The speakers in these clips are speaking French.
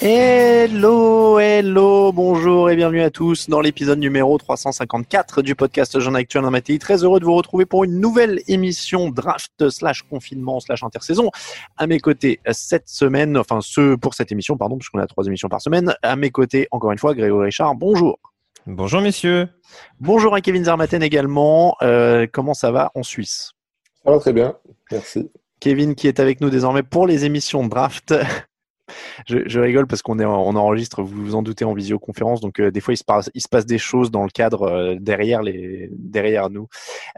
Hello, hello, bonjour et bienvenue à tous dans l'épisode numéro 354 du podcast Jean Actuel dans Matéi. Très heureux de vous retrouver pour une nouvelle émission draft slash confinement slash intersaison. À mes côtés cette semaine, enfin ce pour cette émission, pardon, puisqu'on a trois émissions par semaine. À mes côtés, encore une fois, Grégory Richard. Bonjour. Bonjour messieurs. Bonjour à Kevin Zarmaten également. Euh, comment ça va en Suisse? Ça va très bien, merci. Kevin qui est avec nous désormais pour les émissions draft. Je, je, rigole parce qu'on est on enregistre, vous vous en doutez, en visioconférence, donc euh, des fois il se passe il se passe des choses dans le cadre euh, derrière les derrière nous.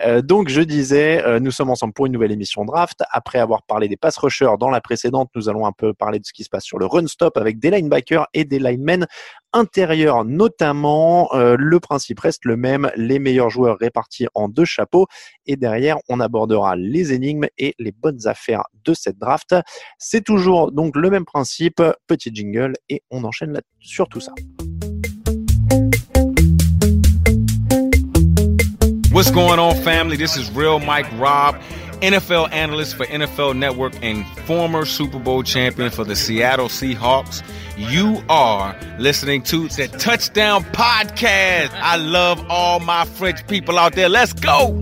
Euh, donc je disais, euh, nous sommes ensemble pour une nouvelle émission draft. Après avoir parlé des pass rushers dans la précédente, nous allons un peu parler de ce qui se passe sur le run stop avec des linebackers et des linemen intérieurs notamment. le principe reste le même, les meilleurs joueurs répartis en deux chapeaux et derrière on abordera les énigmes et les bonnes affaires de cette draft. C'est toujours donc le même principe petit jingle et on enchaîne sur tout ça. What's going on, family? This is Real Mike Robb, NFL analyst for NFL Network and former Super Bowl champion for the Seattle Seahawks. You are listening to the Touchdown Podcast. I love all my French people out there. Let's go!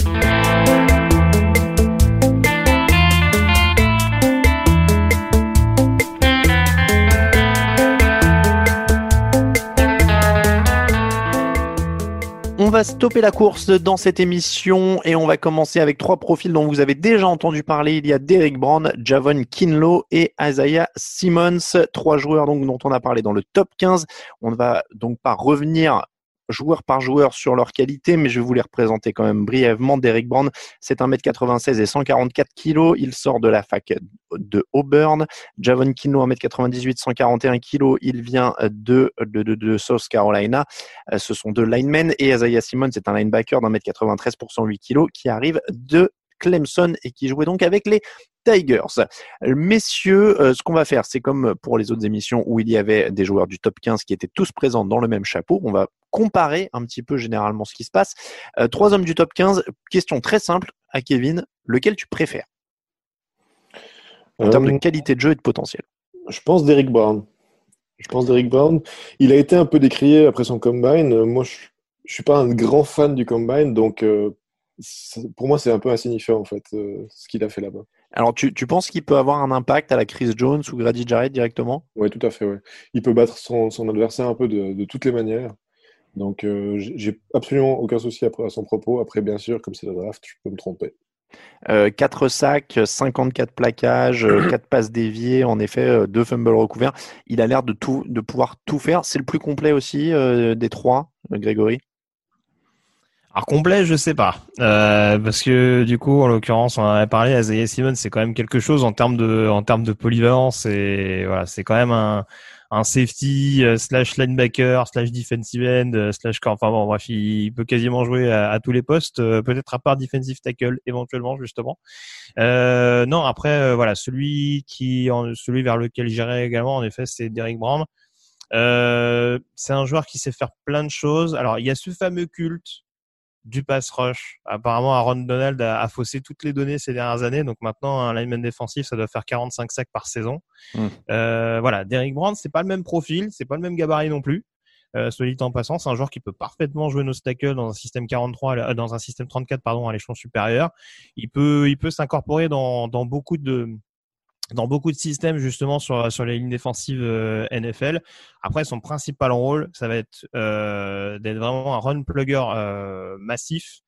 On va stopper la course dans cette émission et on va commencer avec trois profils dont vous avez déjà entendu parler. Il y a Derek Brown, Javon Kinlow et Isaiah Simmons, trois joueurs dont on a parlé dans le top 15. On ne va donc pas revenir joueur par joueur sur leur qualité, mais je vais vous les représenter quand même brièvement. Derek Brown, c'est 1m96 et 144 kg. Il sort de la fac de Auburn. Javon Kinlo, 1m98, 141 kg. Il vient de, de, de, de, South Carolina. Ce sont deux linemen. Et Isaiah Simmons, c'est un linebacker d'un mètre 93 pour 108 kg qui arrive de Clemson et qui jouait donc avec les Tigers. Messieurs, euh, ce qu'on va faire, c'est comme pour les autres émissions où il y avait des joueurs du top 15 qui étaient tous présents dans le même chapeau. On va comparer un petit peu généralement ce qui se passe. Euh, trois hommes du top 15, question très simple à Kevin, lequel tu préfères? En Euh, termes de qualité de jeu et de potentiel Je pense d'Eric Brown. Je pense d'Eric Brown. Il a été un peu décrié après son combine. Euh, Moi, je, je suis pas un grand fan du combine, donc euh, pour moi, c'est un peu insignifiant en fait euh, ce qu'il a fait là-bas. Alors, tu, tu penses qu'il peut avoir un impact à la Chris Jones ou Grady Jarrett directement? Oui, tout à fait. Ouais. Il peut battre son, son adversaire un peu de, de toutes les manières. Donc, euh, j'ai absolument aucun souci après à son propos. Après, bien sûr, comme c'est la draft, je peux me tromper. Euh, 4 sacs, 54 plaquages, 4 passes déviées, en effet, euh, 2 fumbles recouverts. Il a l'air de, tout, de pouvoir tout faire. C'est le plus complet aussi euh, des trois, euh, Grégory? Alors complet, je sais pas, euh, parce que du coup, en l'occurrence, on en avait parlé. Isaiah Simmons, c'est quand même quelque chose en termes de, en termes de polyvalence et voilà, c'est quand même un, un safety euh, slash linebacker slash defensive end euh, slash enfin bon bref, il, peut quasiment jouer à, tous les postes, euh, peut-être à part defensive tackle éventuellement justement. Euh, non, après euh, voilà, celui qui, celui vers lequel j'irai également, en effet, c'est Derek Brown. C'est un joueur qui sait faire plein de choses. Alors il y a ce fameux culte du pass rush. Apparemment, Aaron Donald a, a, faussé toutes les données ces dernières années. Donc maintenant, un lineman défensif, ça doit faire 45 sacs par saison. Mm. Euh, voilà, Derrick Brown, c'est pas le même profil, c'est pas le même gabarit non plus. Euh, soit dit en passant, c'est un joueur qui peut parfaitement jouer nos tackles dans un système 43, euh, dans un système 34 pardon à l'échelon supérieur. Il peut, il peut s'incorporer dans, dans beaucoup de dans beaucoup de systèmes justement sur sur les lignes défensives euh, NFL. Après, son principal rôle, ça va être euh, d'être vraiment un run plugger euh, massif,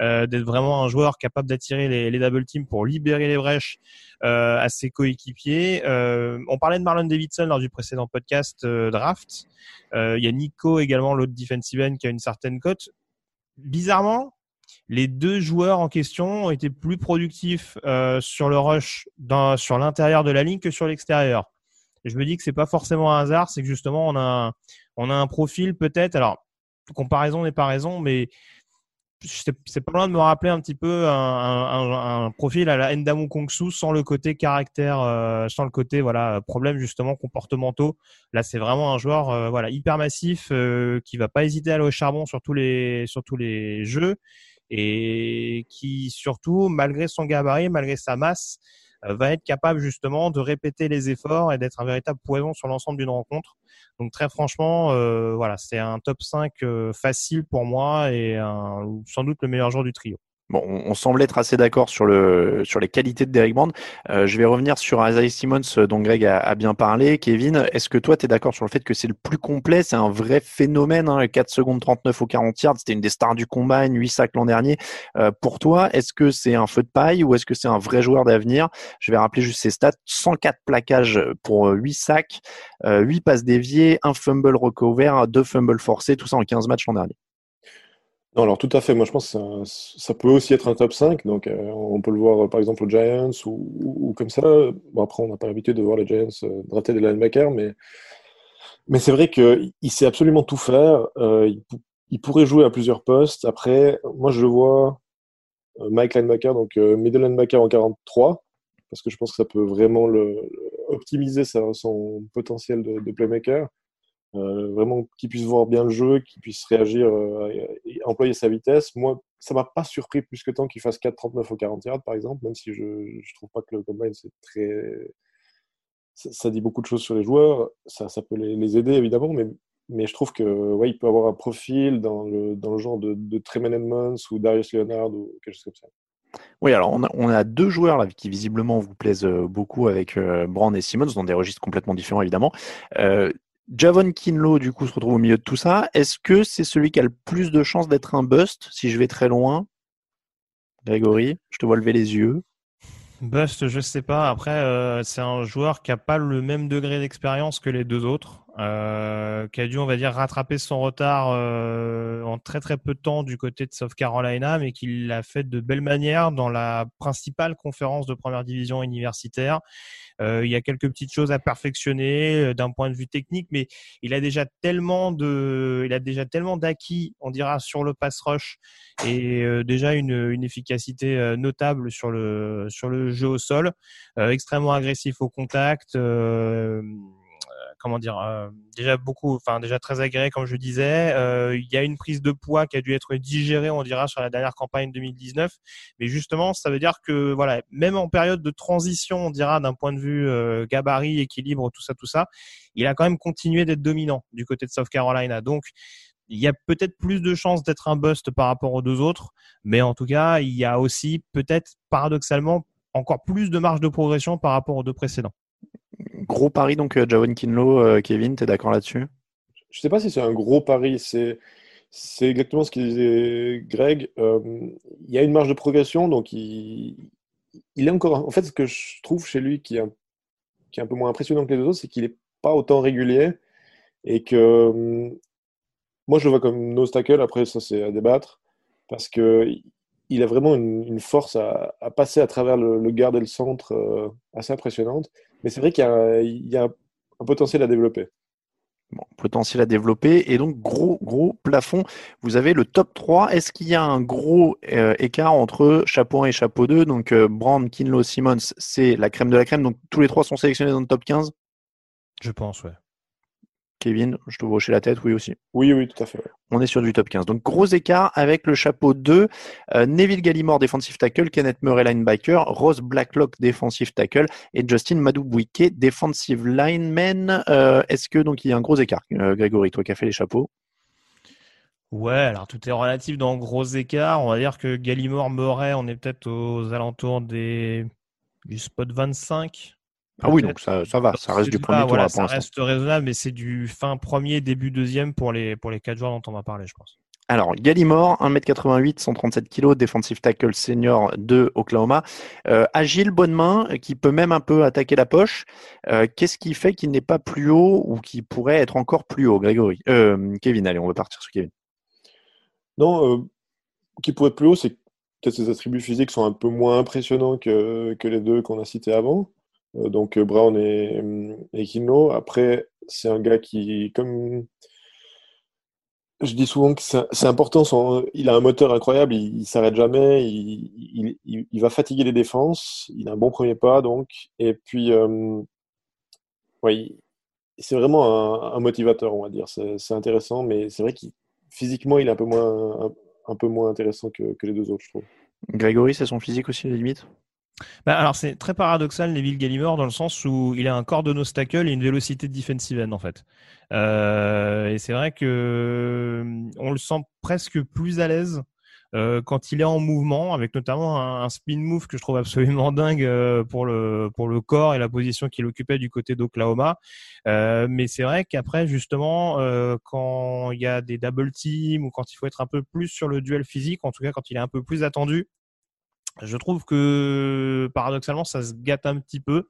euh, d'être vraiment un joueur capable d'attirer les, les, double teams pour libérer les brèches euh, à ses coéquipiers. Euh, on parlait de Marlon Davidson lors du précédent podcast draft. Il y a Nico également, l'autre defensive end qui a une certaine cote. Bizarrement, les deux joueurs en question ont été plus productifs euh, sur le rush sur l'intérieur de la ligne que sur l'extérieur. Je me dis que c'est pas forcément un hasard, c'est que justement on a un, on a un profil peut-être. Alors comparaison n'est pas raison, mais c'est pas loin de me rappeler un petit peu un, un, un profil à la Ndamu Kongsu sans le côté caractère, euh, sans le côté voilà problème justement comportementaux. Là, c'est vraiment un joueur euh, voilà hyper massif euh, qui va pas hésiter à aller au charbon sur tous les sur tous les jeux et qui surtout, malgré son gabarit, malgré sa masse, euh, va être capable justement de répéter les efforts et d'être un véritable poison sur l'ensemble d'une rencontre. Donc très franchement, euh, voilà, c'est un top 5 euh, facile pour moi et un, sans doute le meilleur joueur du trio. Bon, on, semble être assez d'accord sur le sur les qualités de Derek Brand. Euh, je vais revenir sur Isaiah Simmons euh, dont Greg a, bien parlé. Kevin, est-ce que toi tu es d'accord sur le fait que c'est le plus complet? C'est un vrai phénomène. Hein, 4 secondes 39 au 40 yards, c'était une des stars du combat, 8 sacs l'an dernier. Euh, pour toi, est-ce que c'est un feu de paille ou est-ce que c'est un vrai joueur d'avenir? Je vais rappeler juste ses stats 104 plaquages pour 8 sacs, 8 passes déviées, un fumble recover, deux fumbles forcés, tout ça en 15 matchs l'an dernier. Non, alors tout à fait. Moi, je pense que ça, peut aussi être un top 5. Donc, euh, on peut le voir, par exemple, aux Giants ou, comme ça. Bon, après, on n'a pas l'habitude de voir les Giants euh, drafter des linebackers, mais, c'est vrai qu'il sait absolument tout faire. Euh, il, pourrait jouer à plusieurs postes. Après, moi, je vois, euh, Mike linebacker, donc euh, middle linebacker en 43, parce que je pense que ça peut vraiment optimiser son potentiel de playmaker. Euh, vraiment qu'il puisse voir bien le jeu, qu'il puisse réagir euh, et employer sa vitesse. Moi, ça m'a pas surpris plus que tant qu'il fasse 4,39 au 40 yards, par exemple, même si je, je trouve pas que le combine c'est très. Ça, dit beaucoup de choses sur les joueurs. Ça, peut les, aider évidemment, mais, mais je trouve que ouais, peut avoir un profil dans le, dans le genre de, de Tremaine Edmonds ou Darius Leonard ou quelque chose comme ça. Oui, alors on a, deux joueurs là qui visiblement vous plaisent beaucoup avec euh, Brand et Simmons, dans des registres complètement différents évidemment. Euh, Javon Kinlo, du coup, se retrouve au milieu de tout ça. Est-ce que c'est celui qui a le plus de chances d'être un bust si je vais très loin? Grégory, je te vois lever les yeux. Bust, je sais pas. Après, euh, c'est un joueur qui a pas le même degré d'expérience que les deux autres, euh, qui a dû, on va dire, rattraper son retard euh, en très très peu de temps du côté de South Carolina, mais qui l'a fait de belle manière dans la principale conférence de première division universitaire. Euh, il y a quelques petites choses à perfectionner euh, d'un point de vue technique, mais il a déjà tellement de, il a déjà tellement d'acquis, on dira, sur le pass rush et euh, déjà une, efficacité notable sur le sur le jeu au sol, extrêmement agressif au contact comment dire, euh, déjà beaucoup, enfin déjà très agréé comme je disais. Euh, il y a une prise de poids qui a dû être digérée, on dira, sur la dernière campagne 2019. Mais justement, ça veut dire que voilà, même en période de transition, on dira d'un point de vue euh, gabarit, équilibre, tout ça, tout ça, il a quand même continué d'être dominant du côté de South Carolina. Donc il y a peut-être plus de chances d'être un bust par rapport aux deux autres, mais en tout cas, il y a aussi peut-être paradoxalement encore plus de marge de progression par rapport aux deux précédents. Gros pari donc euh, Javon Kinlo, euh, Kevin, tu es d'accord là-dessus? Je sais pas si c'est un gros pari, c'est c'est exactement ce qu'il disait Greg. Euh, il y a une marge de progression, donc il, il est encore. En fait, ce que je trouve chez lui qui est un, qui est un peu moins impressionnant que les autres, c'est qu'il n'est pas autant régulier et que moi je le vois comme no tackle. Après, ça c'est à débattre parce que il a vraiment une, force à, passer à travers le, garde et le centre assez impressionnante. Mais c'est vrai qu'il y, y, a un potentiel à développer. Bon, potentiel à développer et donc gros gros plafond. Vous avez le top 3. Est-ce qu'il y a un gros euh, écart entre chapeau 1 et chapeau 2 Donc euh, Brand, Kinlo, Simmons, c'est la crème de la crème. Donc tous les trois sont sélectionnés dans le top 15 Je pense, ouais. Kevin, je te vois hocher la tête, oui aussi. Oui, oui, tout à fait. ouais. On est sur du top 15. Donc gros écart avec le chapeau 2, euh, Neville Gallimore defensive tackle, Kenneth Murray linebacker, Ross Blacklock defensive tackle et Justin Madubwike defensive lineman. Euh, Est-ce que donc il y a un gros écart, euh, Grégory, toi qui as fait les chapeaux? Ouais, alors tout est relatif dans gros écarts. On va dire que Gallimore, Murray, on est peut-être aux alentours des du spot 25. Ah oui, donc ça, ça va, ça reste du premier pas, tour voilà, ça reste raisonnable, mais c'est du fin premier, début deuxième pour les pour les quatre joueurs dont on va parler, je pense. Alors, Gallimore, 1m88, 137 kg, defensive tackle senior de Oklahoma. Euh, agile, bonne main, qui peut même un peu attaquer la poche. Euh, Qu'est-ce qui fait qu'il n'est pas plus haut ou qui pourrait être encore plus haut, Grégory? Euh, Kevin, allez, on va partir sur Kevin. Non, euh, qui pourrait être plus haut, c'est que peut-être ses attributs physiques sont un peu moins impressionnants que, que les deux qu'on a cités avant. Euh, donc euh, Brown et, et Kinlo. Après, c'est un gars qui, comme je dis souvent que c'est important, il a un moteur incroyable, il, il s'arrête jamais, il, va fatiguer les défenses, il a un bon premier pas donc, et puis euh, c'est vraiment un, motivateur, on va dire. C'est intéressant, mais c'est vrai qu'il physiquement il est un peu moins intéressant que, les deux autres, je trouve. Grégory, c'est son physique aussi, la limite? Bah, alors c'est très paradoxal Neville Gallimore dans le sens où il a un corps de nose tackle et une vélocité de defensive end en fait. Euh, et c'est vrai que euh, on le sent presque plus à l'aise euh, quand il est en mouvement, avec notamment un, spin move que je trouve absolument dingue euh, pour le pour le corps et la position qu'il occupait du côté d'Oklahoma. Euh, mais c'est vrai qu'après justement euh, quand il y a des double teams ou quand il faut être un peu plus sur le duel physique, en tout cas quand il est un peu plus attendu, je trouve que paradoxalement, ça se gâte un petit peu.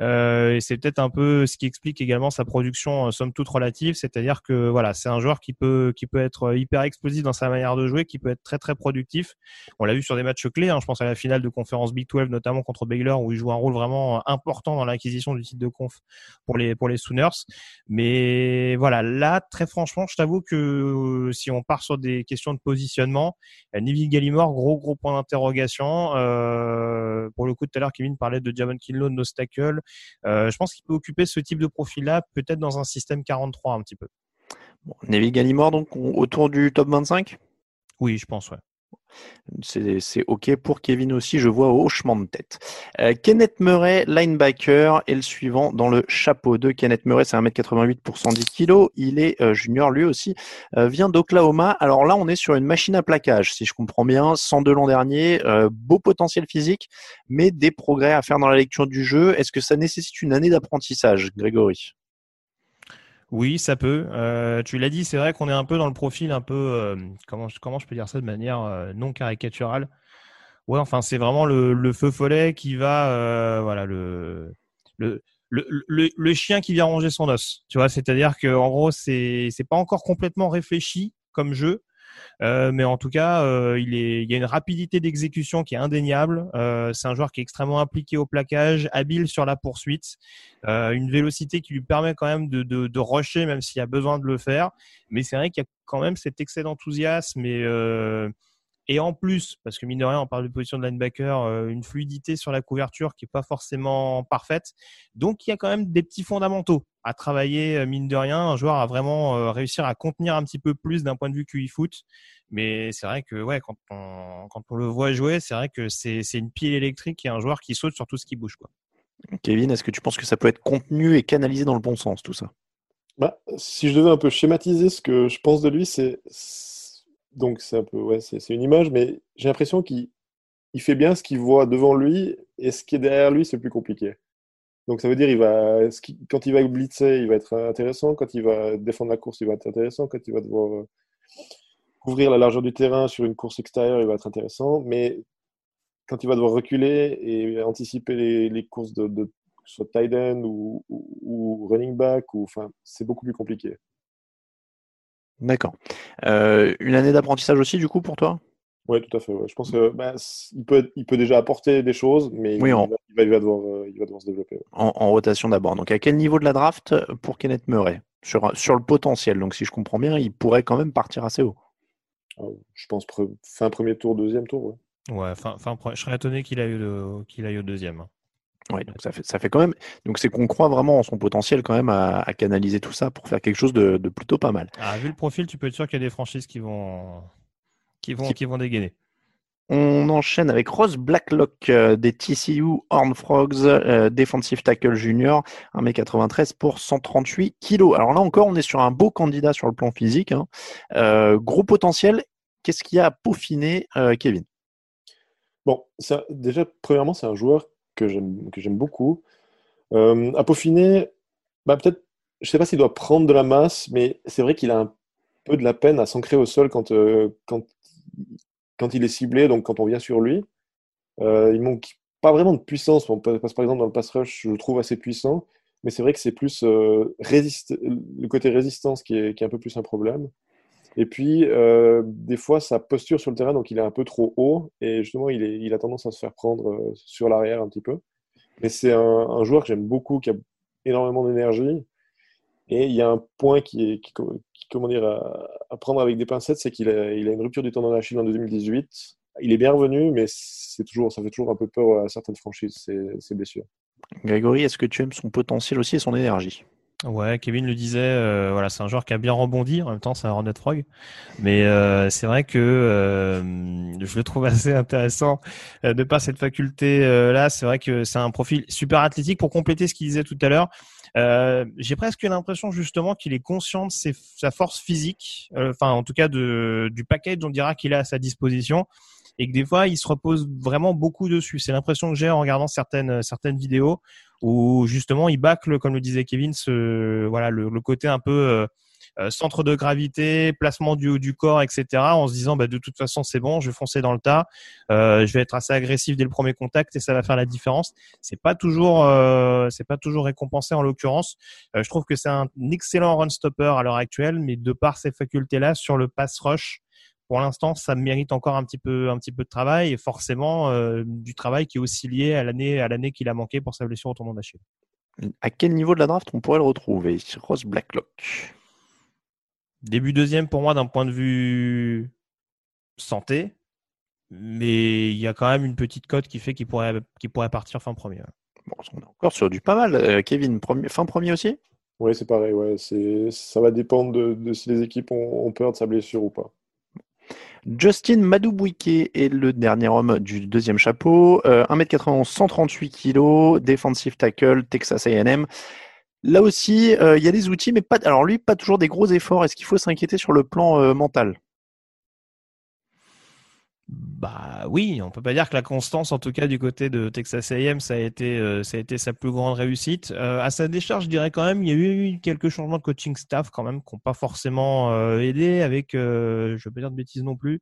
Euh, et c'est peut-être un peu ce qui explique également sa production euh, somme toute relative, c'est-à-dire que voilà, c'est un joueur qui peut qui peut être hyper explosif dans sa manière de jouer, qui peut être très très productif. On l'a vu sur des matchs clés, hein, je pense à la finale de conférence Big 12 notamment contre Baylor où il joue un rôle vraiment important dans l'acquisition du titre de conf pour les pour les Sooners. Mais voilà, là très franchement, je t'avoue que euh, si on part sur des questions de positionnement, euh, Neville Gallimore, gros gros point d'interrogation. Euh, pour le coup, tout à l'heure, Kevin parlait de Javon Kinlo, de Nostacle. Euh, je pense qu'il peut occuper ce type de profil-là, peut-être dans un système 43 un petit peu. Bon, Neville Gallimore, donc on- autour du top 25 Oui, je pense, ouais. C'est OK pour Kevin aussi, je vois au hochement de tête. Euh, Kenneth Murray, linebacker, est le suivant dans le chapeau de Kenneth Murray, c'est 1m88 pour 110 kg. Il est euh, junior, lui aussi, euh, vient d'Oklahoma. Alors là, on est sur une machine à plaquage, si je comprends bien. 102 l'an dernier, euh, beau potentiel physique, mais des progrès à faire dans la lecture du jeu. Est-ce que ça nécessite une année d'apprentissage, Grégory? Oui, ça peut. Euh, tu l'as dit, c'est vrai qu'on est un peu dans le profil un peu euh, comment comment je peux dire ça de manière euh, non caricaturale? Ouais, enfin c'est vraiment le, le feu follet qui va euh, voilà le le le, le, chien qui vient ronger son os. Tu vois, c'est-à-dire que en gros c'est c'est pas encore complètement réfléchi comme jeu. Euh, mais en tout cas, euh, il, y a une rapidité d'exécution qui est indéniable. Euh, c'est un joueur qui est extrêmement impliqué au plaquage, habile sur la poursuite, euh, une vélocité qui lui permet quand même de, de, rusher même s'il y a besoin de le faire. Mais c'est vrai qu'il y a quand même cet excès d'enthousiasme et et en plus, parce que mine de rien, on parle de position de linebacker, euh, une fluidité sur la couverture qui est pas forcément parfaite. Donc il y a quand même des petits fondamentaux à travailler, euh, mine de rien. Un joueur a vraiment euh, réussir à contenir un petit peu plus d'un point de vue QI foot. Mais c'est vrai que ouais, quand on, quand on le voit jouer, c'est vrai que c'est c'est une pile électrique et un joueur qui saute sur tout ce qui bouge. Quoi. Kevin, est-ce que tu penses que ça peut être contenu et canalisé dans le bon sens, tout ça? Bah, si je devais un peu schématiser ce que je pense de lui, c'est donc c'est un peu ouais, c'est une image, mais j'ai l'impression qu'il il fait bien ce qu'il voit devant lui et ce qui est derrière lui, c'est plus compliqué. Donc ça veut dire il va quand il va blitzer, il va être intéressant, quand il va défendre la course, il va être intéressant, quand il va devoir euh, couvrir la largeur du terrain sur une course extérieure, il va être intéressant, mais quand il va devoir reculer et anticiper les, courses de, de soit tight end ou, ou, ou running back, ou enfin c'est beaucoup plus compliqué. D'accord. Euh, une année d'apprentissage aussi, du coup, pour toi? Oui, tout à fait. ouais. Je pense que bah, peut, il peut déjà apporter des choses, mais Oui, il, en- va, il, va, il va devoir, euh, il va devoir se développer. ouais. en, en rotation d'abord. Donc, à quel niveau de la draft pour Kenneth Murray? Sur, sur le potentiel. Donc, si je comprends bien, il pourrait quand même partir assez haut. Euh, Je pense pre- fin premier tour, deuxième tour. ouais. Ouais, fin, fin, je serais étonné qu'il aille, au- qu'il aille au deuxième. Ouais, donc ça fait, ça fait quand même. Donc c'est qu'on croit vraiment en son potentiel quand même à, à canaliser tout ça pour faire quelque chose de, de plutôt pas mal. Ah, vu le profil, tu peux être sûr qu'il y a des franchises qui vont, qui vont, Qui- qui vont dégainer. On enchaîne avec Ross Blacklock euh, des TCU Horned Frogs, euh, Defensive Tackle Junior, 1m93 pour 138 kilos. Alors là encore, on est sur un beau candidat sur le plan physique. hein. Euh, gros potentiel. Qu'est-ce qu'il y a à peaufiner, euh, Kevin? Bon, ça, déjà, premièrement, c'est un joueur que j'aime beaucoup. Euh, à peaufiner, bah, peut-être, je sais pas s'il doit prendre de la masse, mais c'est vrai qu'il a un peu de la peine à s'ancrer au sol quand, euh, quand, quand il est ciblé, donc quand on vient sur lui. Euh, il manque pas vraiment de puissance. On passe par exemple dans le pass rush, je le trouve assez puissant, mais c'est vrai que c'est plus euh, résist- le côté résistance qui est, qui est un peu plus un problème. Et puis, euh, des fois, sa posture sur le terrain, donc il est un peu trop haut, et justement, il, a tendance à se faire prendre euh, sur l'arrière un petit peu. Mais c'est un, un joueur que j'aime beaucoup, qui a énormément d'énergie. Et il y a un point qui est, qui, comment dire, à, à prendre avec des pincettes, c'est qu'il a, il a une rupture du tendon d'Achille en 2018. Il est bien revenu, mais c'est toujours, ça fait toujours un peu peur à certaines franchises, ces, ces blessures. Grégory, est-ce que tu aimes son potentiel aussi et son énergie? Ouais, Kevin le disait, euh, voilà, c'est un joueur qui a bien rebondi. En même temps, c'est un Hornet Frog, mais euh, c'est vrai que euh, je le trouve assez intéressant euh, de par cette faculté euh, là. C'est vrai que c'est un profil super athlétique. Pour compléter ce qu'il disait tout à l'heure, euh, j'ai presque l'impression justement qu'il est conscient de sa force physique, enfin en tout cas de, du package, on dira qu'il a à sa disposition, et que des fois il se repose vraiment beaucoup dessus. C'est l'impression que j'ai en regardant certaines certaines vidéos où justement il bâcle, comme le disait Kevin, ce voilà le, le côté un peu euh, euh, centre de gravité, placement du haut du corps, etc. En se disant bah de toute façon c'est bon, je vais foncer dans le tas, euh, je vais être assez agressif dès le premier contact et ça va faire la différence. C'est pas toujours euh, c'est pas toujours récompensé en l'occurrence. Euh, je trouve que c'est un excellent run stopper à l'heure actuelle, mais de par ces facultés là sur le pass rush. Pour l'instant, ça mérite encore un petit peu, un petit peu de travail et forcément euh, du travail qui est aussi lié à l'année, à l'année qu'il a manqué pour sa blessure au tendon d'Achille. À quel niveau de la draft on pourrait le retrouver Ross Blacklock? Début deuxième pour moi d'un point de vue santé, mais il y a quand même une petite cote qui fait qu'il pourrait, qu'il pourrait partir fin premier. Bon, on est encore sur du pas mal. Euh, Kevin, premier- fin premier aussi? Oui, c'est pareil. Ouais, c'est, ça va dépendre de, de si les équipes ont, ont peur de sa blessure ou pas. Justin Madubwike est le dernier homme du deuxième chapeau. Euh, 1m91, 138 kg, defensive tackle, Texas A&M. Là aussi, euh, il y a des outils, mais pas. Alors lui, pas toujours des gros efforts. Est-ce qu'il faut s'inquiéter sur le plan euh, mental? Bah oui, on peut pas dire que la constance, en tout cas du côté de Texas A&M, ça a été, euh, ça a été sa plus grande réussite. Euh, à sa décharge, je dirais quand même, il y a eu quelques changements de coaching staff quand même qui n'ont pas forcément euh, aidé, avec, je vais pas dire de bêtises non plus,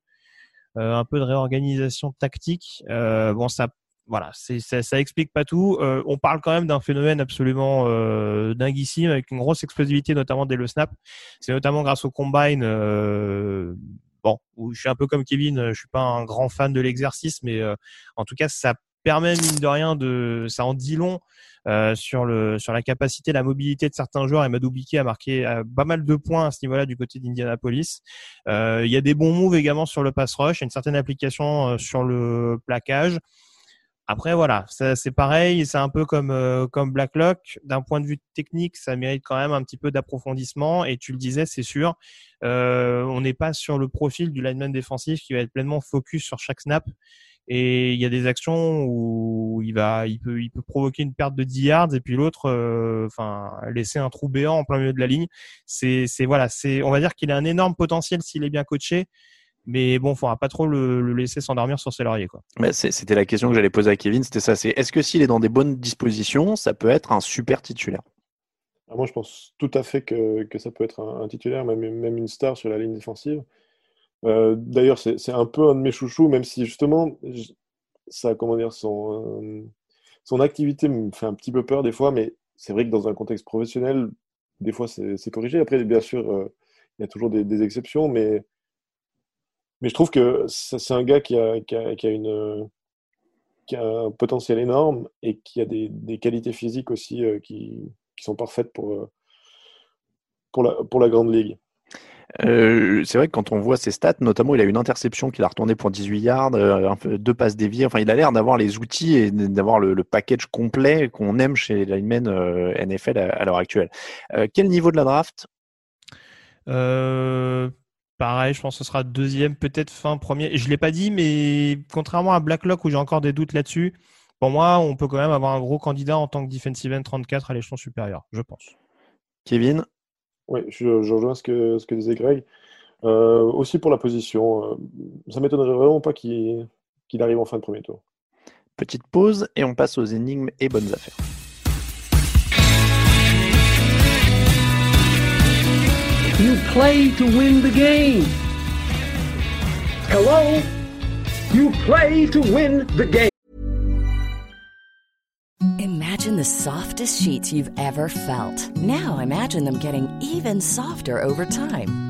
un peu de réorganisation tactique. Bon, ça, voilà, ça, ça explique pas tout. On parle quand même d'un phénomène absolument dinguissime, avec une grosse explosivité, notamment dès le snap. C'est notamment grâce au combine. Bon, je suis un peu comme Kevin, euh, je suis pas un grand fan de l'exercice, mais euh, en tout cas, ça permet mine de rien de, ça en dit long euh, sur le sur la capacité, la mobilité de certains joueurs. Et Madou a marqué euh, pas mal de points à ce niveau-là du côté d'Indianapolis. Euh, il y a des bons moves également sur le pass rush, une certaine application sur le plaquage. Après voilà, c'est pareil, c'est un peu comme euh, comme Blacklock. D'un point de vue technique, ça mérite quand même un petit peu d'approfondissement. Et tu le disais, c'est sûr, euh, on n'est pas sur le profil du lineman défensif qui va être pleinement focus sur chaque snap. Et il y a des actions où il va, il peut, il peut provoquer une perte de 10 yards et puis l'autre, euh, enfin, laisser un trou béant en plein milieu de la ligne. C'est, c'est voilà, c'est, on va dire qu'il a un énorme potentiel s'il est bien coaché. Mais bon, faudra pas trop le, le laisser s'endormir sur ses lauriers, quoi. C'était la question que j'allais poser à Kevin. C'était ça. C'est est-ce que s'il est dans des bonnes dispositions, ça peut être un super titulaire? Ah, moi, je pense tout à fait que, que ça peut être un, un titulaire, même, même une star sur la ligne défensive. Euh, D'ailleurs, c'est un peu un de mes chouchous, même si justement, ça, comment dire, son, euh, son activité me fait un petit peu peur des fois, mais c'est vrai que dans un contexte professionnel, des fois, c'est c'est corrigé. Après, bien sûr, euh, il y a toujours des, des exceptions, mais, mais je trouve que c'est un gars qui a, qui a, qui a une, qui a un potentiel énorme et qui a des, des qualités physiques aussi euh, qui, qui sont parfaites pour, euh, pour, la, pour la grande ligue. Euh, c'est vrai que quand on voit ses stats, notamment il a une interception qu'il a retourné pour 18 yards, euh, deux passes déviées. Enfin, il a l'air d'avoir les outils et d'avoir le, le package complet qu'on aime chez les linemen euh, NFL à, à l'heure actuelle. Euh, quel niveau de la draft? Euh, pareil, je pense que ce sera deuxième, peut-être fin premier. Je l'ai pas dit, mais contrairement à Blacklock où j'ai encore des doutes là-dessus, pour moi, on peut quand même avoir un gros candidat en tant que defensive end 34 à l'échelon supérieur, je pense. Kevin? Oui, je, je rejoins ce que, ce que disait Greg. Euh, aussi pour la position, euh, ça m'étonnerait vraiment pas qu'il qu'il arrive en fin de premier tour. Petite pause et on passe aux énigmes et bonnes affaires. You play to win the game. Hello? You play to win the game. Imagine the softest sheets you've ever felt. Now imagine them getting even softer over time.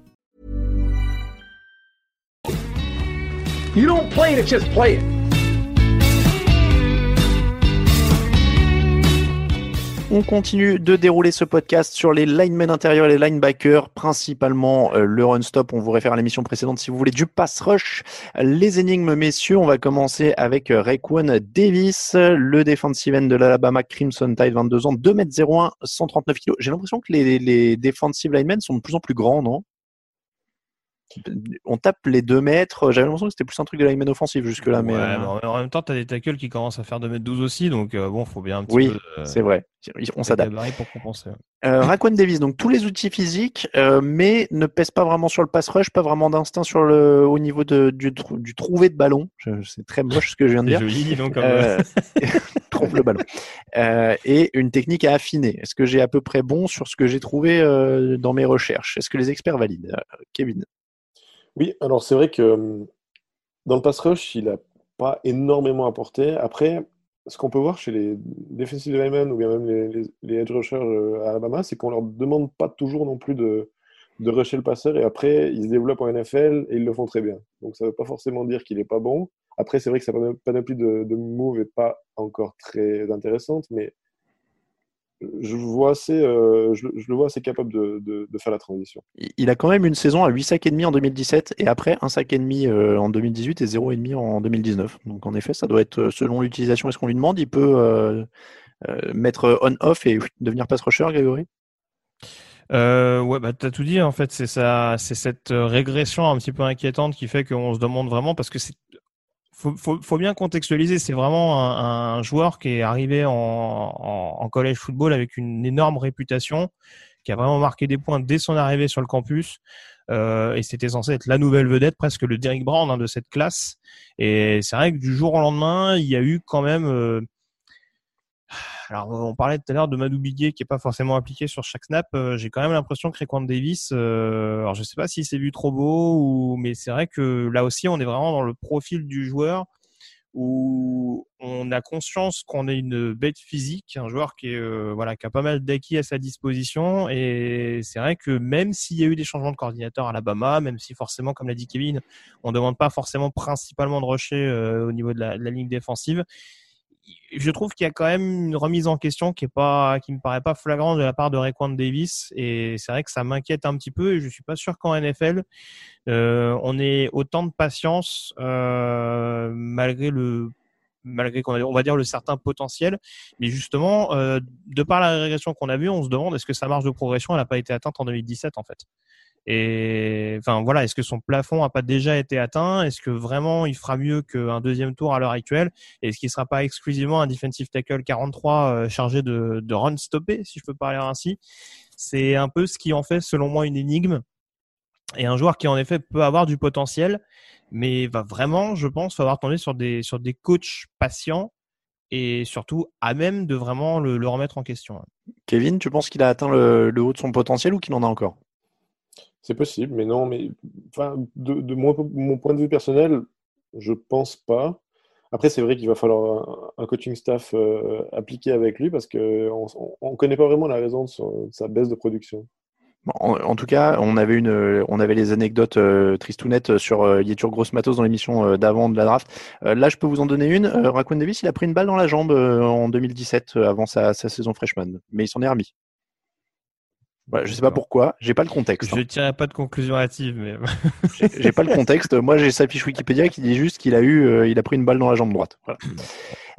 You don't play just play. On continue de dérouler ce podcast sur les linemen intérieurs et les linebackers, principalement euh, le run stop. On vous réfère à l'émission précédente si vous voulez du pass rush. Les énigmes, messieurs, on va commencer avec euh, Raekwon Davis, le defensive end de l'Alabama Crimson Tide, 22 ans, 2m01, 139 kg. J'ai l'impression que les, les defensive linemen sont de plus en plus grands, non? On tape les 2 mètres. J'avais l'impression que c'était plus un truc de lineman offensif jusque-là. mais, Ouais, euh, mais en même temps, tu as des tackles qui commencent à faire 2m12 aussi, donc euh, bon, faut bien un petit Oui, peu. euh, c'est vrai. On s'adapte. pour compenser. Euh, Raquan Davis, donc tous les outils physiques, mais ne pèse pas vraiment sur le pass rush, pas vraiment d'instinct sur le au niveau de, du, du trouvé de ballon. C'est très moche ce que je viens de dire. joli, donc, trompe le ballon. Euh, et une technique à affiner. Est-ce que j'ai à peu près bon sur ce que j'ai trouvé euh, dans mes recherches? Est-ce que les experts valident? Kevin Oui, alors c'est vrai que euh, dans le pass rush, il n'a pas énormément apporté. Après, ce qu'on peut voir chez les defensive linemen ou bien même les, les, edge rushers euh, à Alabama, c'est qu'on leur demande pas toujours non plus de, rusher le passeur et après, ils se développent en NFL et ils le font très bien. Donc ça veut pas forcément dire qu'il est pas bon. Après, c'est vrai que sa pan- panoplie de, de move est pas encore très intéressante, mais je, vois assez, euh, je, je le vois assez capable de, de, de faire la transition. Il- a quand même une saison à 8 sacs et demi en 2017 et après un sac et demi euh, en 2018 et 0 et demi en 2019. Donc en effet, ça doit être euh, selon l'utilisation et ce qu'on lui demande, il peut euh, euh, mettre on-off et devenir pass rusher, Grégory? Euh, ouais, bah, t'as tout dit, en fait. C'est ça, c'est cette régression un petit peu inquiétante qui fait qu'on se demande vraiment parce que c'est, faut, faut, faut bien contextualiser. C'est vraiment un, un joueur qui est arrivé en, en, en college football avec une énorme réputation, qui a vraiment marqué des points dès son arrivée sur le campus. Euh, et c'était censé être la nouvelle vedette, presque le Derrick Brown hein, de cette classe. Et c'est vrai que du jour au lendemain, il y a eu quand même euh, alors, on parlait tout à l'heure de Madou Biguet qui est pas forcément appliqué sur chaque snap. Euh, J'ai quand même l'impression que Raekwon Davis, euh, alors je sais pas si c'est vu trop beau mais c'est vrai que là aussi, on est vraiment dans le profil du joueur où on a conscience qu'on est une bête physique, un joueur qui euh, voilà qui a pas mal d'acquis à sa disposition et c'est vrai que même s'il y a eu des changements de coordinateur à Alabama, même si forcément comme l'a dit Kevin, on demande pas forcément principalement de rusher euh, au niveau de la ligne défensive, je trouve qu'il y a quand même une remise en question qui est pas, qui me paraît pas flagrante de la part de Raekwon Davis. Et c'est vrai que ça m'inquiète un petit peu et je suis pas sûr qu'en NFL euh, on ait autant de patience euh, malgré le malgré qu'on on va dire le certain potentiel. Mais justement euh, de par la régression qu'on a vue on se demande est-ce que sa marge de progression n'a pas été atteinte en 2017 en fait? Et enfin voilà, est-ce que son plafond a pas déjà été atteint? Est-ce que vraiment il fera mieux qu'un deuxième tour à l'heure actuelle? Est-ce qu'il sera pas exclusivement un defensive tackle 43 euh, chargé de, de run stopper, si je peux parler ainsi? C'est un peu ce qui en fait, selon moi, une énigme. Et un joueur qui en effet peut avoir du potentiel, mais va vraiment, je pense, falloir tomber sur des sur des coachs patients et surtout à même de vraiment le, le remettre en question. Kevin, tu penses qu'il a atteint le, le haut de son potentiel ou qu'il en a encore? C'est possible, mais non, mais enfin, de, de mon, mon point de vue personnel, je pense pas. Après, c'est vrai qu'il va falloir un, un coaching staff euh, appliqué avec lui parce qu'on ne connaît pas vraiment la raison de, son- de sa baisse de production. En, tout cas, on avait une, on avait les anecdotes euh, tristounettes sur euh, Yetur Gross Matos dans l'émission euh, d'avant de la draft. Euh, là, je peux vous en donner une. Euh, Raquan Davis, il a pris une balle dans la jambe euh, en 2017 euh, avant sa, sa saison freshman, mais il s'en est remis. Voilà, je sais pas pourquoi, j'ai pas le contexte. Je hein. ne tirerai pas de conclusion hâtive, mais J'ai pas le contexte. Moi, j'ai sa fiche Wikipédia qui dit juste qu'il a eu, euh, il a pris une balle dans la jambe droite. Voilà.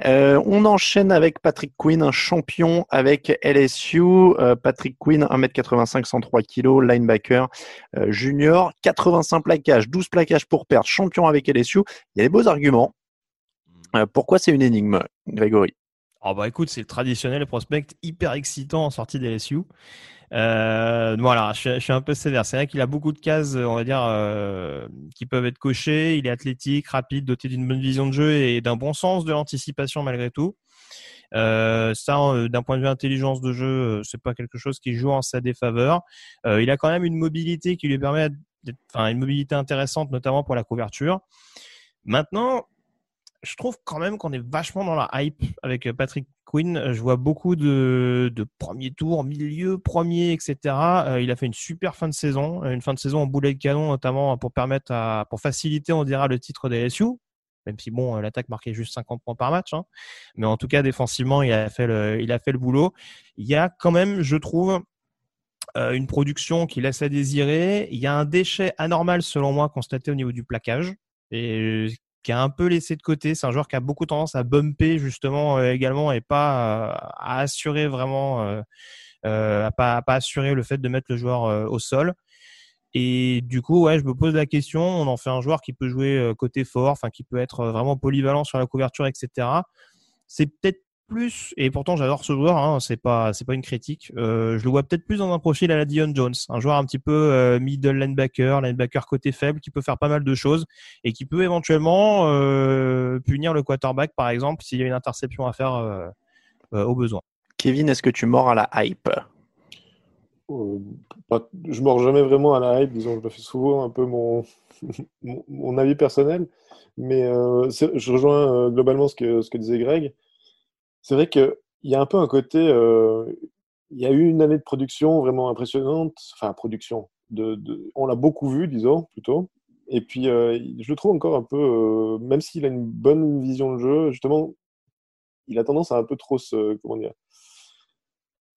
Euh, on enchaîne avec Patrick Quinn, un champion avec LSU. Euh, Patrick Quinn, 1m85, 103 kg, linebacker euh, junior, 85 plaquages, 12 plaquages pour perdre, champion avec LSU. Il y a des beaux arguments. Euh, pourquoi c'est une énigme, Grégory? Oh bah écoute, c'est le traditionnel prospect hyper excitant en sortie des LSU. Euh, voilà, je, je suis un peu sévère. C'est vrai qu'il a beaucoup de cases, on va dire, euh, qui peuvent être cochées. Il est athlétique, rapide, doté d'une bonne vision de jeu et d'un bon sens de l'anticipation malgré tout. Euh, ça, euh, d'un point de vue intelligence de jeu, euh, c'est pas quelque chose qui joue en sa défaveur. Euh, il a quand même une mobilité qui lui permet, enfin, une mobilité intéressante, notamment pour la couverture. Maintenant, je trouve quand même qu'on est vachement dans la hype avec euh, Patrick Quinn. Je vois beaucoup de, de premier tour, milieu, premier, etc. Euh, il a fait une super fin de saison, euh, une fin de saison en boulet de canon, notamment pour permettre à, pour faciliter, on dira, le titre des LSU. Même si bon, euh, l'attaque marquait juste 50 points par match, hein. mais en tout cas défensivement, il a fait le, il a fait le boulot. Il y a quand même, je trouve, euh, une production qui laisse à désirer. Il y a un déchet anormal, selon moi, constaté au niveau du plaquage et euh, qui a un peu laissé de côté. C'est un joueur qui a beaucoup tendance à bumper justement euh, également et pas euh, à assurer vraiment, euh, euh, à pas, à pas assurer le fait de mettre le joueur au sol. Et du coup, ouais, je me pose la question. On en fait un joueur qui peut jouer côté fort, enfin qui peut être vraiment polyvalent sur la couverture, etc. C'est peut-être plus, et pourtant j'adore ce joueur, hein, c'est pas c'est pas une critique. Euh, je le vois peut-être plus dans un profil à la Dion Jones, un joueur un petit peu euh, middle linebacker, linebacker côté faible, qui peut faire pas mal de choses et qui peut éventuellement euh, punir le quarterback, par exemple, s'il y a une interception à faire euh, euh, au besoin. Kevin, est-ce que tu mords à la hype? Euh, pas- je mords jamais vraiment à la hype, disons, je me fais souvent un peu mon, mon, mon avis personnel, mais euh, je rejoins euh, globalement ce que, ce que disait Greg. C'est vrai qu'il y a un peu un côté, euh, il y a eu une année de production vraiment impressionnante, enfin production, on l'a beaucoup vu, disons, plutôt, et puis euh, je le trouve encore un peu, euh, même s'il a une bonne vision de jeu, justement, il a tendance à un peu trop se, comment dire,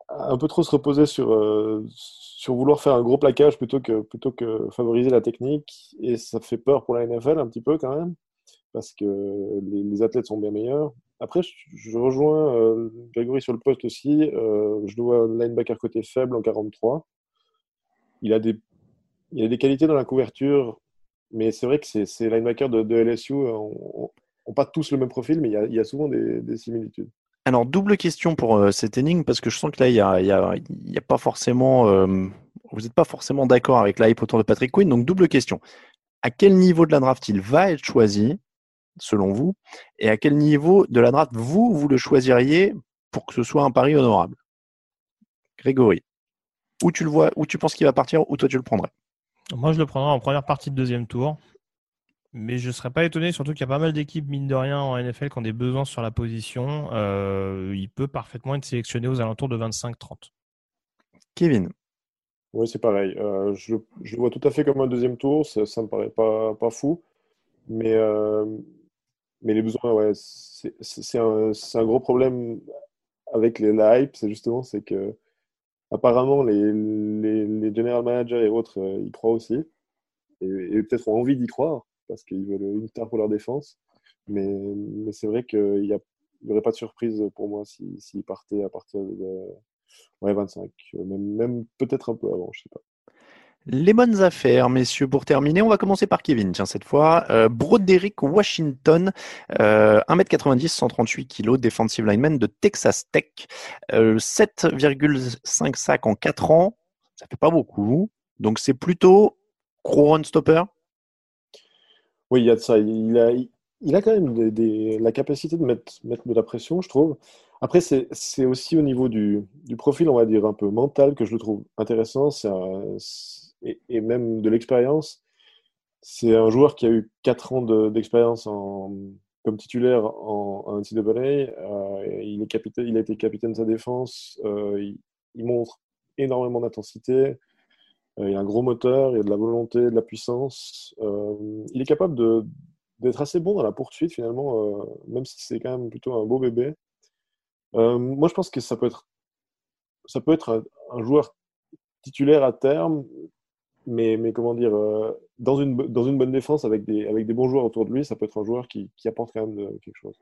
un peu trop se reposer sur, sur vouloir faire un gros plaquage plutôt que, plutôt que favoriser la technique. Et ça fait peur pour la NFL un petit peu quand même, parce que les athlètes sont bien meilleurs. Après, je, rejoins euh, Grégory sur le poste aussi. Euh, je le vois linebacker côté faible en 43. Il a des, il a des qualités dans la couverture, mais c'est vrai que ces, linebackers de, LSU n'ont pas tous le même profil, mais il y a, il y a souvent des, des similitudes. Alors, double question pour euh, cette énigme, parce que je sens que là, il a, y a, y a pas forcément. euh, vous n'êtes pas forcément d'accord avec la hype de Patrick Quinn. Donc, double question. À quel niveau de la draft il va être choisi, selon vous Et à quel niveau de la draft, vous, vous le choisiriez pour que ce soit un pari honorable? Grégory, où tu le vois, où tu penses qu'il va partir, ou toi tu le prendrais? Moi, je le prendrai en première partie de deuxième tour. Mais je ne serais pas étonné, surtout qu'il y a pas mal d'équipes, mine de rien, en NFL qui ont des besoins sur la position. Euh, il peut parfaitement être sélectionné aux alentours de 25-30. Kevin Oui, c'est pareil. Euh, je, je le vois tout à fait comme un deuxième tour. Ça, ça me paraît pas, pas fou. Mais, euh, mais les besoins, ouais, c'est un, un gros problème avec les, la hype. C'est justement, c'est que apparemment, les, les, general managers et autres euh, y croient aussi. Et, peut-être ont envie d'y croire parce qu'ils veulent une star pour leur défense. Mais, mais c'est vrai qu'il n'y aurait pas de surprise pour moi s'ils si, partaient à partir de ouais, 25, même, même peut-être un peu avant, je sais pas. Les bonnes affaires, messieurs, pour terminer, on va commencer par Kevin, tiens, cette fois. Euh, Broderick Washington, euh, 1m90, 138 kg, defensive lineman de Texas Tech, euh, 7,5 sacs en 4 ans, ça fait pas beaucoup, donc c'est plutôt gros stopper Oui, il y a de ça. Il a, quand même la capacité de mettre, de la pression, je trouve. Après, c'est aussi au niveau du, profil, on va dire, un peu mental que je le trouve intéressant. Un, et, même de l'expérience. C'est un joueur qui a eu 4 ans de- d'expérience en, comme titulaire en, en NCAA. Euh, il, est capitaine, il a été capitaine de sa défense. Euh, il, montre énormément d'intensité. Euh, il a un gros moteur, il a de la volonté, de la puissance. Euh, il est capable d'être assez bon dans la poursuite finalement, même si c'est quand même plutôt un beau bébé. Moi, je pense que ça peut être, un joueur titulaire à terme, mais, comment dire, euh, dans, une, dans une bonne défense avec des, avec des bons joueurs autour de lui, ça peut être un joueur qui, qui apporte quand même de- quelque chose.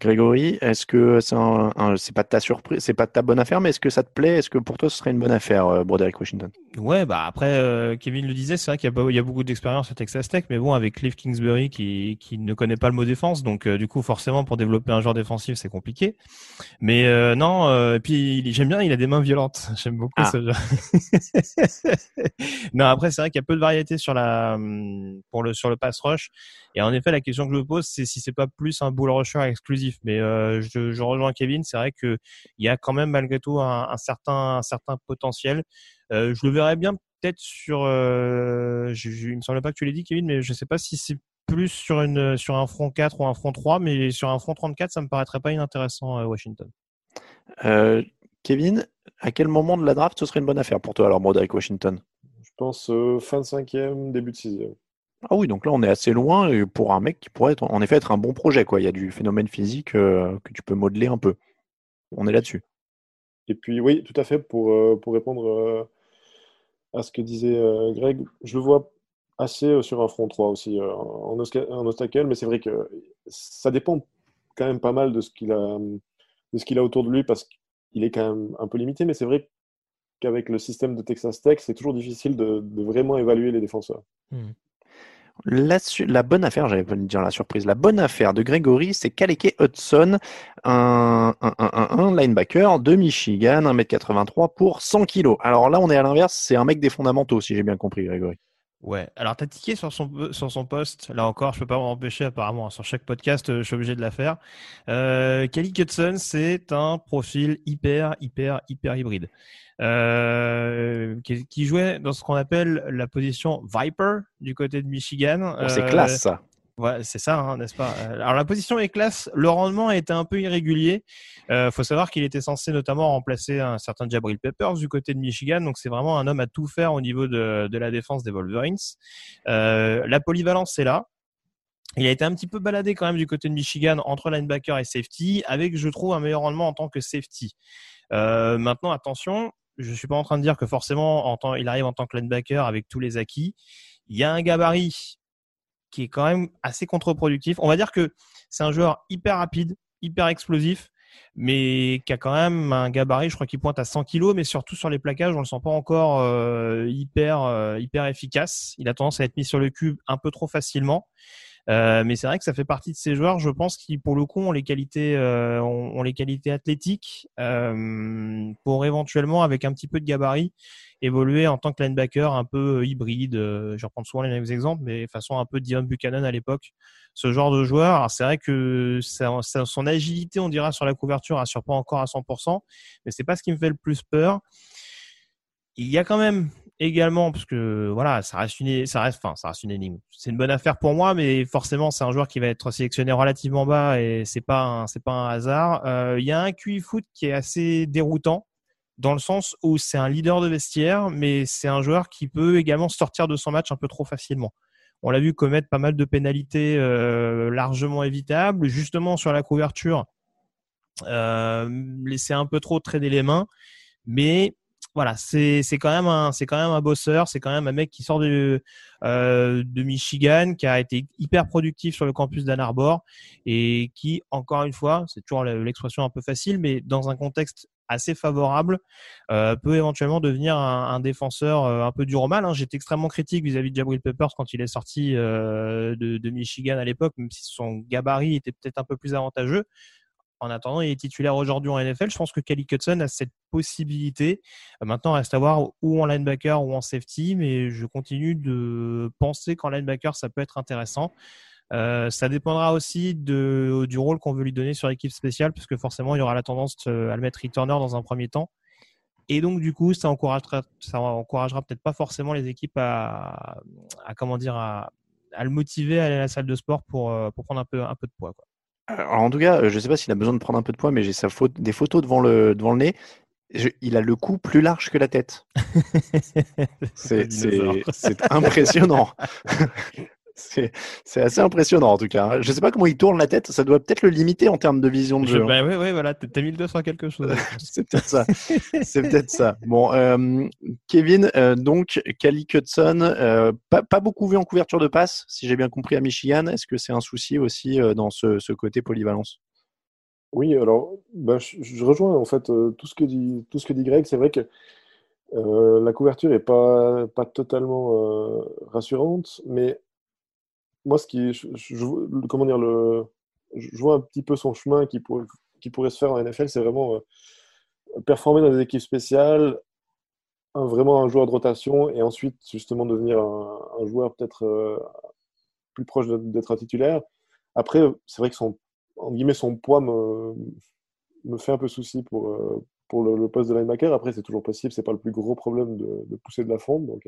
Grégory, est-ce que c'est pas de ta surprise, c'est pas de ta bonne affaire, mais est-ce que ça te plaît? Est-ce que pour toi ce serait une bonne affaire, euh, Broderick Washington? Ouais, bah après, euh, Kevin le disait, c'est vrai qu'il y, a y beaucoup d'expérience à Texas Tech, mais bon, avec Cliff Kingsbury qui, qui ne connaît pas le mot défense, donc euh, du coup, forcément, pour développer un joueur défensif, c'est compliqué. Mais non, et puis j'aime bien, il a des mains violentes. J'aime beaucoup Ah. ce joueur. non, après, c'est vrai qu'il y a peu de variété sur la hum, pour le sur le pass rush. Et en effet, la question que je me pose, c'est si c'est pas plus un bull rusher exclusif. Mais euh, je, je rejoins Kevin, c'est vrai que il y a quand même malgré tout un, un certain un certain potentiel. Euh, je le verrais bien peut-être sur. Euh, je, je- il me semble pas que tu l'aies dit, Kevin, mais je sais pas si c'est plus sur une sur un front 4 ou un front 3, mais sur un front 34, ça me paraîtrait pas inintéressant à Washington. Euh, Kevin, à quel moment de la draft ce serait une bonne affaire pour toi alors, Broderick Washington? Je pense euh, fin de cinquième, début de sixième. Ah oui, donc là on est assez loin pour un mec qui pourrait être, en effet être un bon projet. Quoi. Il y a du phénomène physique euh, que tu peux modeler un peu. On est là-dessus. Et puis oui, tout à fait, pour, euh, pour répondre euh, à ce que disait euh, Greg, je le vois assez euh, sur un front 3 aussi, euh, en, en obstacle, mais c'est vrai que ça dépend quand même pas mal de ce qu'il a, de ce qu'il a autour de lui, parce qu'il est quand même un peu limité, mais c'est vrai qu'avec le système de Texas Tech, c'est toujours difficile de, de vraiment évaluer les défenseurs. La, bonne affaire, j'allais dire la surprise, la bonne affaire de Gregory, c'est Kaleke Hudson, un, linebacker de Michigan, 1m83 pour 100 kg. Alors là, on est à l'inverse, c'est un mec des fondamentaux, si j'ai bien compris, Grégory. Ouais, alors t'as tiqué sur son, sur son poste. Là encore, je peux pas m'en empêcher apparemment. Sur chaque podcast, euh, je suis obligé de la faire. Euh, Hudson, c'est un profil hyper, hyper, hyper hybride. Euh, qui, qui jouait dans ce qu'on appelle la position Viper du côté de Michigan. Oh, c'est Euh, classe, ça. Ouais, c'est ça, hein, n'est-ce pas? Euh, Alors la position est classe. Le rendement était un peu irrégulier. Euh, faut savoir qu'il était censé notamment remplacer un certain Jabril Peppers du côté de Michigan. Donc c'est vraiment un homme à tout faire au niveau de, de la défense des Wolverines. Euh, la polyvalence c'est là. Il a été un petit peu baladé quand même du côté de Michigan entre linebacker et safety, avec je trouve un meilleur rendement en tant que safety. Euh, maintenant attention, je suis pas en train de dire que forcément il arrive en tant que linebacker avec tous les acquis. Il y a un gabarit qui est quand même assez contre-productif. On va dire que c'est un joueur hyper rapide, hyper explosif, mais qui a quand même un gabarit, je crois qu'il pointe à 100 kg, mais surtout sur les plaquages, on le sent pas encore euh, hyper euh, hyper efficace. Il a tendance à être mis sur le cube un peu trop facilement. Euh, mais c'est vrai que ça fait partie de ces joueurs, je pense, qui pour le coup ont les qualités, euh, ont, les qualités athlétiques euh, pour éventuellement, avec un petit peu de gabarit, évoluer en tant que linebacker un peu hybride. Je reprends souvent les mêmes exemples, mais façon un peu Dion Buchanan à l'époque. Ce genre de joueur. C'est vrai que son agilité, on dira sur la couverture, assure pas encore à 100%, mais c'est pas ce qui me fait le plus peur. Il y a quand même également parce que voilà, ça reste une, ça reste, enfin, ça reste une énigme. C'est une bonne affaire pour moi, mais forcément, c'est un joueur qui va être sélectionné relativement bas et c'est pas, c'est pas un hasard. Euh, Il y a un QI foot qui est assez déroutant dans le sens où c'est un leader de vestiaire, mais c'est un joueur qui peut également sortir de son match un peu trop facilement. On l'a vu commettre pas mal de pénalités euh, largement évitables, justement sur la couverture, euh, laisser un peu trop traîner les mains, mais voilà, c'est quand même un c'est quand même un bosseur, c'est quand même un mec qui sort de euh, de Michigan, qui a été hyper productif sur le campus d'Ann Arbor et qui encore une fois, c'est toujours l'expression un peu facile, mais dans un contexte assez favorable, euh, peut éventuellement devenir un, défenseur euh, un peu dur au mal. Hein. J'étais extrêmement critique vis-à-vis de Jabril Peppers quand il est sorti de, de Michigan à l'époque, même si son gabarit était peut-être un peu plus avantageux. En attendant, il est titulaire aujourd'hui en NFL. Je pense que Kelly Cutson a cette possibilité. Euh, Maintenant, reste à voir ou en linebacker ou en safety, mais je continue de penser qu'en linebacker, ça peut être intéressant. Euh, ça dépendra aussi du rôle qu'on veut lui donner sur l'équipe spéciale, parce que forcément, il y aura la tendance euh, à le mettre returner dans un premier temps. Et donc, du coup, ça encouragera, peut-être pas forcément les équipes à, à le motiver à aller à la salle de sport pour, prendre un peu, de poids. Alors, en tout cas, je ne sais pas s'il a besoin de prendre un peu de poids, mais j'ai sa faute, des photos devant le, devant le nez. Je, il a le cou plus large que la tête. c'est impressionnant. C'est assez impressionnant en tout cas. Hein. Je ne sais pas comment il tourne la tête, ça doit peut-être le limiter en termes de vision de jeu. Bah, oui, oui, voilà, t'as 1200 quelque chose. c'est peut-être ça. C'est peut-être ça. Bon, euh, Kevin, euh, donc, Cali Hudson, euh, pas, pas, beaucoup vu en couverture de passe, si j'ai bien compris à Michigan. Est-ce que c'est un souci aussi euh, dans ce, ce, côté polyvalence? Oui, alors, bah, je, je, rejoins en fait euh, tout, ce que dit, tout ce que dit Greg. C'est vrai que la couverture n'est pas, pas totalement rassurante, mais moi, ce qui, je, comment dire, le, je vois un petit peu son chemin qui, pour, qui pourrait se faire en NFL, c'est vraiment euh, performer dans des équipes spéciales, vraiment un joueur de rotation, et ensuite justement devenir un, joueur peut-être euh, plus proche d'être un titulaire. Après, c'est vrai que son, en guillemets, son poids me, fait un peu souci pour, euh, le, poste de linebacker. Après, c'est toujours possible, c'est pas le plus gros problème de, de pousser de la fonte. Donc,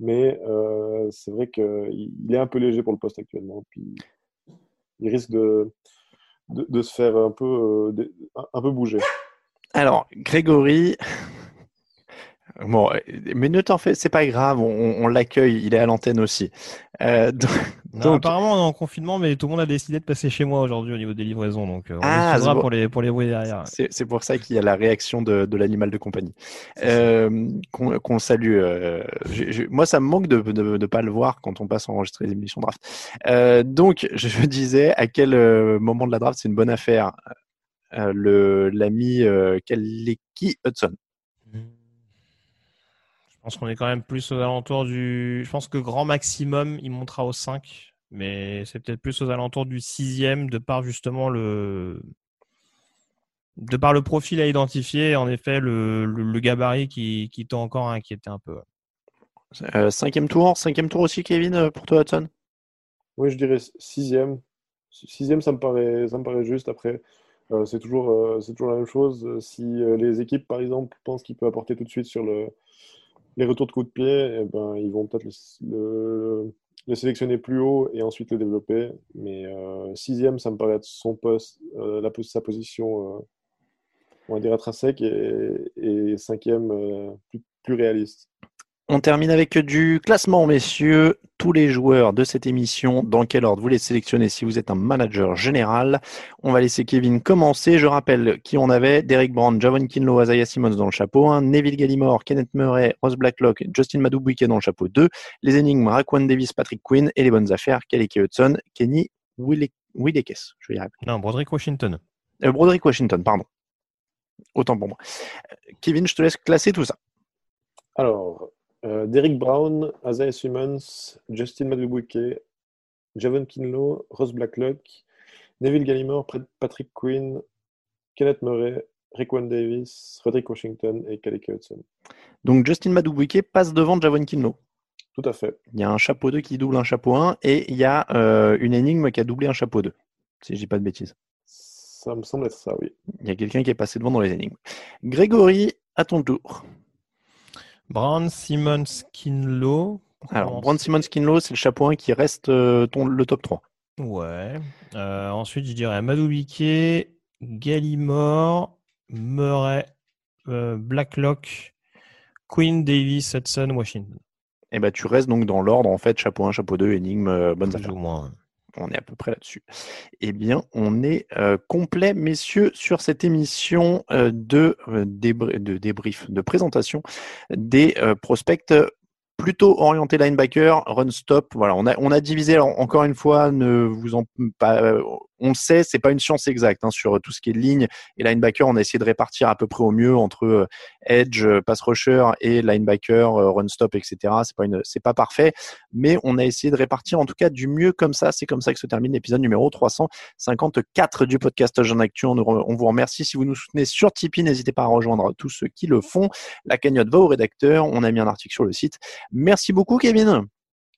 mais euh, c'est vrai qu'il est un peu léger pour le poste actuellement. Puis il risque de, de, de se faire un peu, euh, un peu bouger. Alors, Grégory, Bon, mais ne t'en fais, c'est pas grave, on, on l'accueille, il est à l'antenne aussi. Euh, donc, non, apparemment, on est en confinement, mais tout le monde a décidé de passer chez moi aujourd'hui au niveau des livraisons, donc euh, on ah, pour les pour les bruits derrière. C'est pour ça qu'il y a la réaction de, de l'animal de compagnie, euh, qu'on qu salue. Euh, je, je, moi, ça me manque de ne pas le voir quand on passe à enregistrer les émissions draft. Euh, donc, je dis à quel euh, moment de la draft c'est une bonne affaire le l'ami Kaleki Hudson. Je pense qu'on est quand même plus aux alentours du. Je pense que grand maximum, il montera au 5, mais c'est peut-être plus aux alentours du 6 de par justement le. De par le profil à identifier, en effet, le, le, le gabarit qui, qui t'a encore inquiété un peu. Euh, cinquième tour, cinquième tour aussi, Kevin, euh, pour toi, Hudson? Oui, je dirais sixième. Sixième, ça me paraît, ça me paraît juste. Après, euh, c'est toujours, euh, c'est toujours la même chose. Si euh, les équipes, par exemple, pensent qu'il peut apporter tout de suite sur le, les retours de coups de pied, eh ben, ils vont peut-être le, le, le, sélectionner plus haut et ensuite le développer. Mais euh, sixième, ça me paraît être son poste, euh, sa position, euh, on va dire intrinsèque, et, et cinquième, plus réaliste. On termine avec du classement, messieurs. Tous les joueurs de cette émission, dans quel ordre vous les sélectionnez si vous êtes un manager général? On va laisser Kevin commencer. Je rappelle qui on avait. Derek Brown, Javon Kinlo, Isaiah Simmons dans le chapeau 1, Neville Gallimore, Kenneth Murray, Ross Blacklock, Justin Madubwike dans le chapeau 2, les énigmes Raquan Davis, Patrick Quinn et les bonnes affaires Kelly Hudson, Kenny Willekes. Je vais y arriver. Non, Broderick Washington. Euh, Broderick Washington, pardon. Autant pour moi. Kevin, je te laisse classer tout ça. Alors, euh, Derek Brown, Isaiah Simmons, Justin Madubuike, Javon Kinlo, Ross Blacklock, Neville Gallimore, Patrick Quinn, Kenneth Murray, Rickwan Davis, Roderick Washington et Kaleke Hudson. Donc Justin Madubuike passe devant Javon Kinlo. Tout à fait. Il y a un chapeau 2 qui double un chapeau 1 et il y a euh, une énigme qui a doublé un chapeau 2, si je dis pas de bêtises. Ça me semble être ça, oui. Il y a quelqu'un qui est passé devant dans les énigmes. Grégory, à ton tour. Brown, Simmons, Kinlo. Alors, Brown, Simmons, Kinlo, c'est le chapeau 1 qui reste euh, ton, le top 3. Ouais. Euh, ensuite, je dirais Madoubiké, Gallimore, Murray, euh, Blacklock, Queen, Davis, Hudson, Washington. Et eh ben, tu restes donc dans l'ordre, en fait, chapeau 1, chapeau 2, énigme, euh, bonnes Plus affaires. ou moins. On est à peu près là-dessus. Eh bien, on est euh, complet, messieurs, sur cette émission euh, de, euh, de débrief, de présentation des prospects plutôt orientés linebacker, run stop. Voilà, on a, on a divisé. Alors, encore une fois, ne vous en pas. On le sait, c'est pas une science exacte hein, sur tout ce qui est ligne et linebacker. On a essayé de répartir à peu près au mieux entre edge, pass rusher et linebacker, run stop, etc. C'est pas pas parfait, mais on a essayé de répartir en tout cas du mieux comme ça. C'est comme ça que se termine l'épisode numéro 354 du podcast Jean Actu. On, on vous remercie si vous nous soutenez sur Tipeee. N'hésitez pas à rejoindre tous ceux qui le font. La cagnotte va au rédacteur. On a mis un article sur le site. Merci beaucoup, Kevin.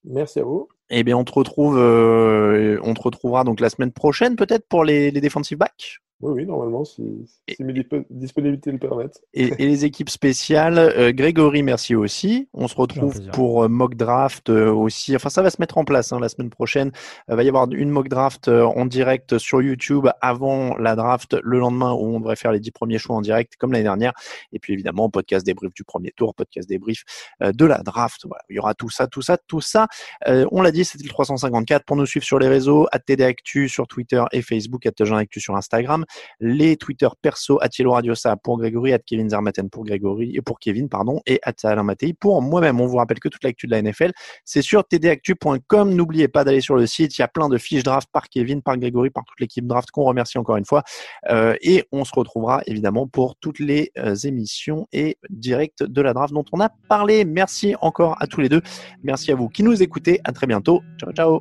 Merci à vous. Eh bien, on te retrouve, euh, on te retrouvera donc la semaine prochaine peut-être pour les, les defensive backs. Oui, oui, normalement, si, si mes dispo- disponibilités le permettent. Et, et les équipes spéciales, euh, Grégory, merci aussi. On se retrouve pour euh, mock draft euh, aussi. Enfin, ça va se mettre en place hein, la semaine prochaine. Il va y avoir une mock draft euh, en direct sur YouTube avant la draft le lendemain où on devrait faire les dix premiers choix en direct comme l'année dernière. Et puis évidemment, podcast débrief du premier tour, podcast débrief euh, de la draft. Voilà, il y aura tout ça, tout ça, tout ça. Euh, on l'a dit, c'était le 354. Pour nous suivre sur les réseaux, TD Actu sur Twitter et Facebook, Actu sur Instagram les Twitter perso Attielo Radiosa pour Grégory, at Kevin Zarmaten pour Grégory et pour Kevin, pardon, et at Alain Mattei pour moi-même. On vous rappelle que toute l'actu de la NFL, c'est sur tdactu.com. N'oubliez pas d'aller sur le site. Il y a plein de fiches draft par Kevin, par Grégory, par toute l'équipe draft qu'on remercie encore une fois. Euh, et on se retrouvera évidemment pour toutes les euh, émissions et directs de la draft dont on a parlé. Merci encore à tous les deux. Merci à vous qui nous écoutez. À très bientôt. Ciao, ciao.